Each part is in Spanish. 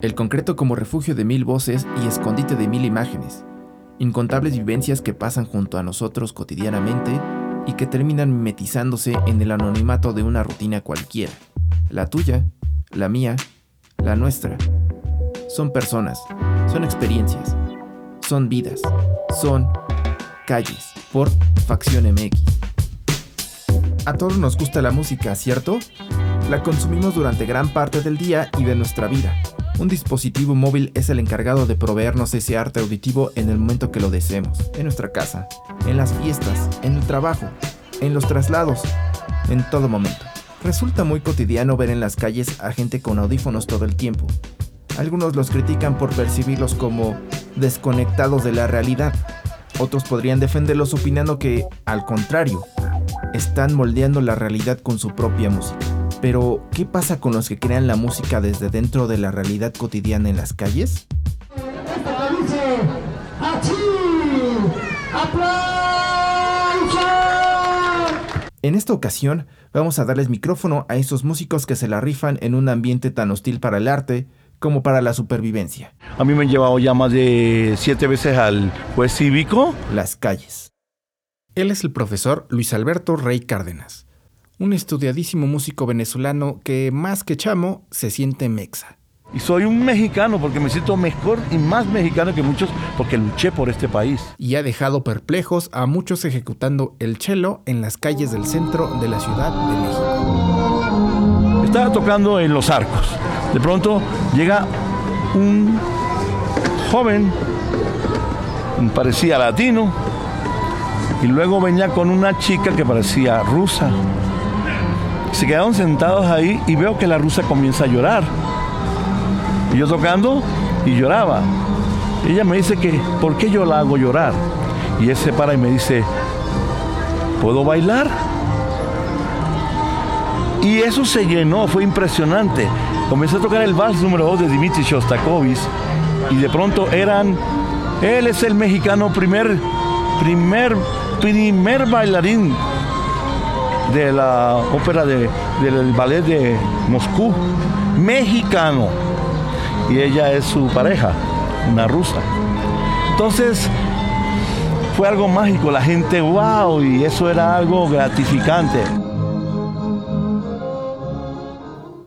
El concreto como refugio de mil voces y escondite de mil imágenes. Incontables vivencias que pasan junto a nosotros cotidianamente y que terminan mimetizándose en el anonimato de una rutina cualquiera. La tuya, la mía, la nuestra. Son personas, son experiencias, son vidas, son calles por Facción MX. A todos nos gusta la música, ¿cierto? La consumimos durante gran parte del día y de nuestra vida un dispositivo móvil es el encargado de proveernos ese arte auditivo en el momento que lo deseemos, en nuestra casa, en las fiestas, en el trabajo, en los traslados, en todo momento. Resulta muy cotidiano ver en las calles a gente con audífonos todo el tiempo. Algunos los critican por percibirlos como desconectados de la realidad. Otros podrían defenderlos opinando que, al contrario, están moldeando la realidad con su propia música. Pero, ¿qué pasa con los que crean la música desde dentro de la realidad cotidiana en las calles? En esta ocasión, vamos a darles micrófono a esos músicos que se la rifan en un ambiente tan hostil para el arte como para la supervivencia. A mí me han llevado ya más de siete veces al juez cívico. Las calles. Él es el profesor Luis Alberto Rey Cárdenas un estudiadísimo músico venezolano que más que chamo se siente mexa. Y soy un mexicano porque me siento mejor y más mexicano que muchos porque luché por este país. Y ha dejado perplejos a muchos ejecutando el cello en las calles del centro de la Ciudad de México. Estaba tocando en Los Arcos. De pronto llega un joven, parecía latino, y luego venía con una chica que parecía rusa. Se quedaron sentados ahí y veo que la rusa comienza a llorar. Y yo tocando y lloraba. Ella me dice que, ¿por qué yo la hago llorar? Y él se para y me dice, ¿puedo bailar? Y eso se llenó, fue impresionante. Comencé a tocar el vals número 2 de Dimitri Shostakovich y de pronto eran, él es el mexicano primer, primer, primer bailarín de la ópera de, del ballet de Moscú, mexicano. Y ella es su pareja, una rusa. Entonces, fue algo mágico, la gente, wow, y eso era algo gratificante.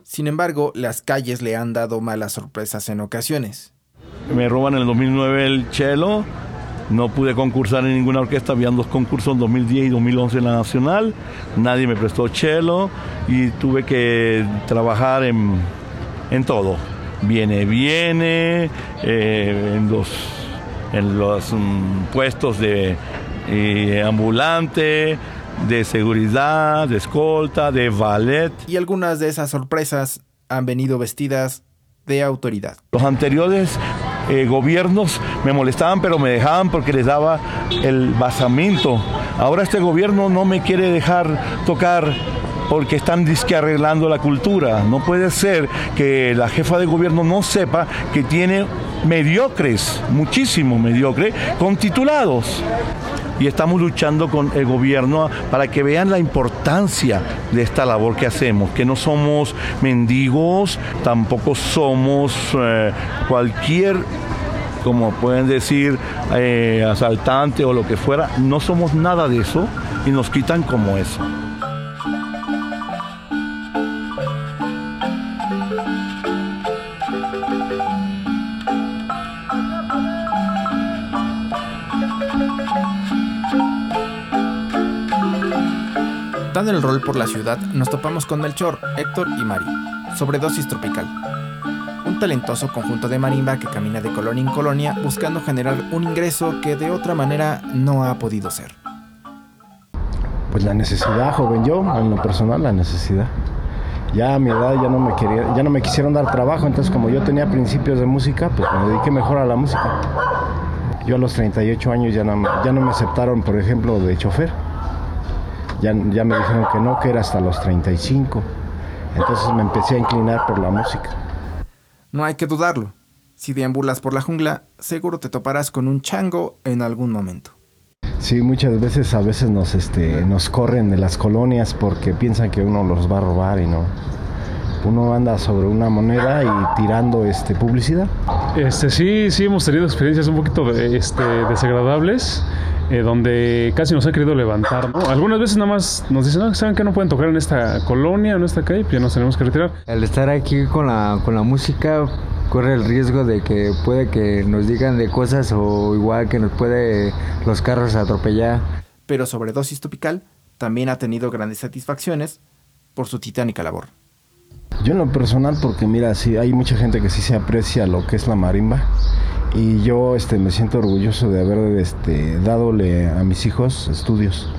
Sin embargo, las calles le han dado malas sorpresas en ocasiones. Me roban en el 2009 el cello, no pude concursar en ninguna orquesta, habían dos concursos en 2010 y 2011 en la Nacional, nadie me prestó cello y tuve que trabajar en, todo. Viene, viene, eh, en los, en los mm, puestos de eh, ambulante, de seguridad, de escolta, de ballet. Y algunas de esas sorpresas han venido vestidas de autoridad. Los anteriores eh, gobiernos me molestaban, pero me dejaban porque les daba el basamento. Ahora este gobierno no me quiere dejar tocar porque están disque arreglando la cultura. No puede ser que la jefa de gobierno no sepa que tiene mediocres, muchísimo mediocre, con titulados y estamos luchando con el gobierno para que vean la importancia de esta labor que hacemos, que no somos mendigos, tampoco somos eh, cualquier como pueden decir, eh, asaltante o lo que fuera, no somos nada de eso y nos quitan como eso. Dando el rol por la ciudad, nos topamos con Melchor, Héctor y Mari, sobredosis tropical. Un talentoso conjunto de marimba que camina de colonia en colonia buscando generar un ingreso que de otra manera no ha podido ser. Pues la necesidad, joven, yo, en lo personal, la necesidad. Ya a mi edad ya no me quería, ya no me quisieron dar trabajo, entonces como yo tenía principios de música, pues me dediqué mejor a la música. Yo a los 38 años ya no, ya no me aceptaron, por ejemplo, de chofer ya, me dijeron que no, que era hasta los 35. Entonces me empecé a inclinar por la música. No hay que dudarlo. Si deambulas por la jungla, seguro te toparás con un chango en algún momento. Sí, muchas veces a veces nos este nos corren de las colonias porque piensan que uno los va a robar y no. uno anda sobre una moneda y tirando este publicidad. Este sí, sí hemos tenido experiencias un poquito este, desagradables. Eh, donde casi nos han querido levantar. Algunas veces nada más nos dicen, no, ¿saben que no pueden tocar en esta colonia, en esta calle? Pues ya nos tenemos que retirar. Al estar aquí con la, con la música, corre el riesgo de que puede que nos digan de cosas o igual que nos puede los carros atropellar. Pero Sobredosis Tropical también ha tenido grandes satisfacciones por su titánica labor. Yo en lo personal, porque mira, sí, hay mucha gente que sí se aprecia lo que es la marimba y yo este, me siento orgulloso de haber este, dadole a mis hijos estudios.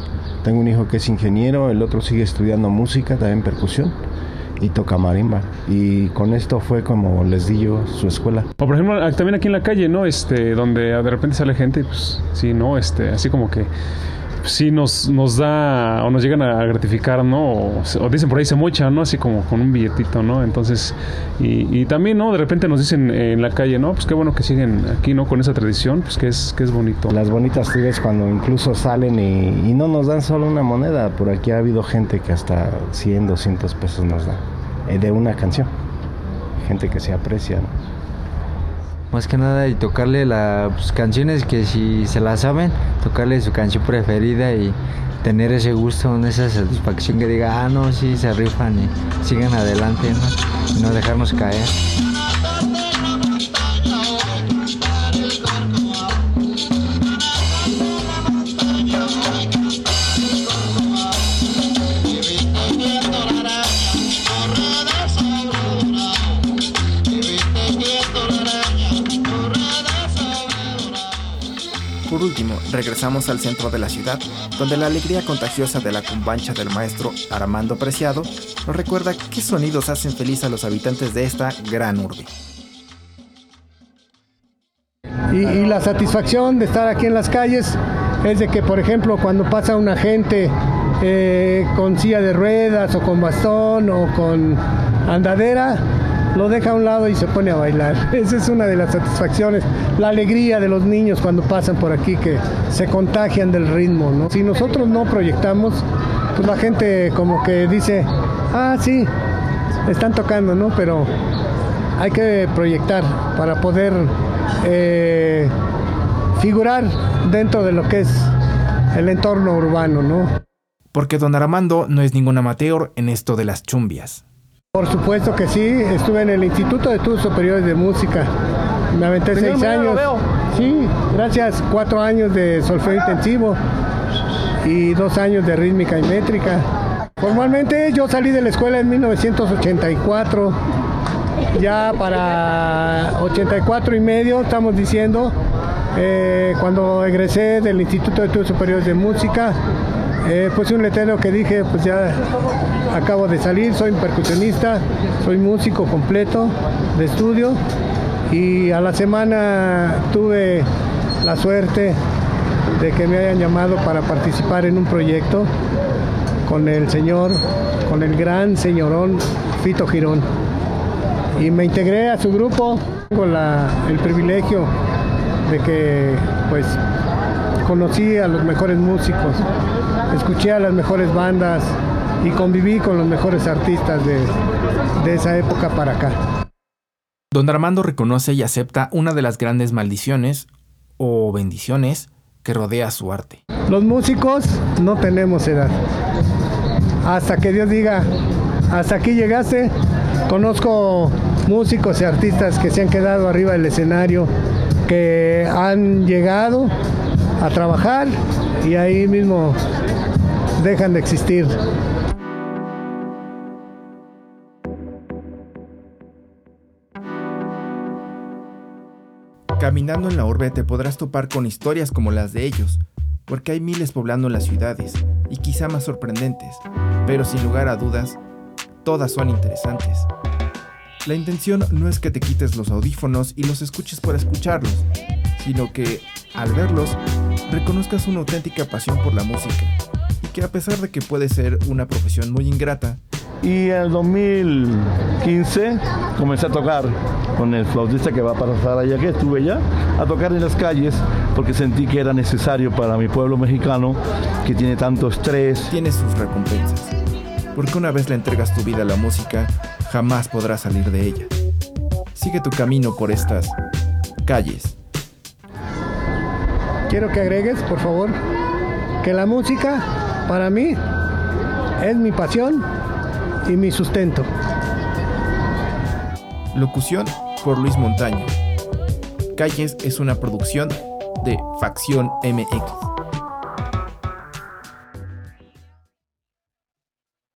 Tengo un hijo que es ingeniero, el otro sigue estudiando música, también percusión y toca marimba. Y con esto fue como les di yo su escuela. O por ejemplo, también aquí en la calle, ¿no? Este, donde de repente sale gente, pues sí, ¿no? Este, así como que sí nos, nos da o nos llegan a gratificar, ¿no? O, dicen por ahí se mocha, ¿no? Así como con un billetito, ¿no? Entonces, y, también, ¿no? De repente nos dicen en la calle, ¿no? Pues qué bueno que siguen aquí, ¿no? Con esa tradición, pues que es, que es bonito. Las bonitas tibes cuando incluso salen y, y, no nos dan solo una moneda, por aquí ha habido gente que hasta 100, 200 pesos nos da, eh, de una canción. Gente que se aprecia, ¿no? Más que nada y tocarle las pues, canciones que si se las saben, tocarle su canción preferida y tener ese gusto, esa satisfacción que diga, ah, no, sí, se rifan y sigan adelante, ¿no? Y no dejarnos caer. Al centro de la ciudad, donde la alegría contagiosa de la cumbancha del maestro Armando Preciado nos recuerda qué sonidos hacen feliz a los habitantes de esta gran urbe. Y, la satisfacción de estar aquí en las calles es de que, por ejemplo, cuando pasa una gente eh, con silla de ruedas o con bastón o con andadera, lo deja a un lado y se pone a bailar. Esa es una de las satisfacciones, la alegría de los niños cuando pasan por aquí que se contagian del ritmo. ¿no? Si nosotros no proyectamos, pues la gente como que dice, ah, sí, están tocando, ¿no? Pero hay que proyectar para poder eh, figurar dentro de lo que es el entorno urbano, ¿no? Porque don Armando no es ningún amateur en esto de las chumbias. Por supuesto que sí, estuve en el Instituto de Estudios Superiores de Música. Me aventé seis años. Sí, gracias. Cuatro años de solfeo intensivo y dos años de rítmica y métrica. Formalmente yo salí de la escuela en 1984. Ya para 84 y medio, estamos diciendo, eh, cuando egresé del Instituto de Estudios Superiores de Música, eh, pues un letrero que dije, pues ya acabo de salir, soy percusionista, soy músico completo de estudio y a la semana tuve la suerte de que me hayan llamado para participar en un proyecto con el señor, con el gran señorón Fito Girón. Y me integré a su grupo con el privilegio de que pues conocí a los mejores músicos, escuché a las mejores bandas y conviví con los mejores artistas de, esa época para acá. Don Armando reconoce y acepta una de las grandes maldiciones o bendiciones que rodea su arte. Los músicos no tenemos edad. Hasta que Dios diga, hasta aquí llegaste, conozco músicos y artistas que se han quedado arriba del escenario, que han llegado a trabajar y ahí mismo dejan de existir. Caminando en la urbe te podrás topar con historias como las de ellos, porque hay miles poblando las ciudades, y quizá más sorprendentes, pero sin lugar a dudas, todas son interesantes. La intención no es que te quites los audífonos y los escuches por escucharlos, sino que, al verlos, reconozcas una auténtica pasión por la música y que a pesar de que puede ser una profesión muy ingrata, y en el 2015 comencé a tocar con el flautista que va a pasar allá, que estuve ya, a tocar en las calles porque sentí que era necesario para mi pueblo mexicano que tiene tanto estrés. Tiene sus recompensas. Porque una vez le entregas tu vida a la música, jamás podrás salir de ella. Sigue tu camino por estas calles. Quiero que agregues, por favor, que la música para mí es mi pasión y mi sustento. Locución por Luis Montaño. Calles es una producción de Facción MX.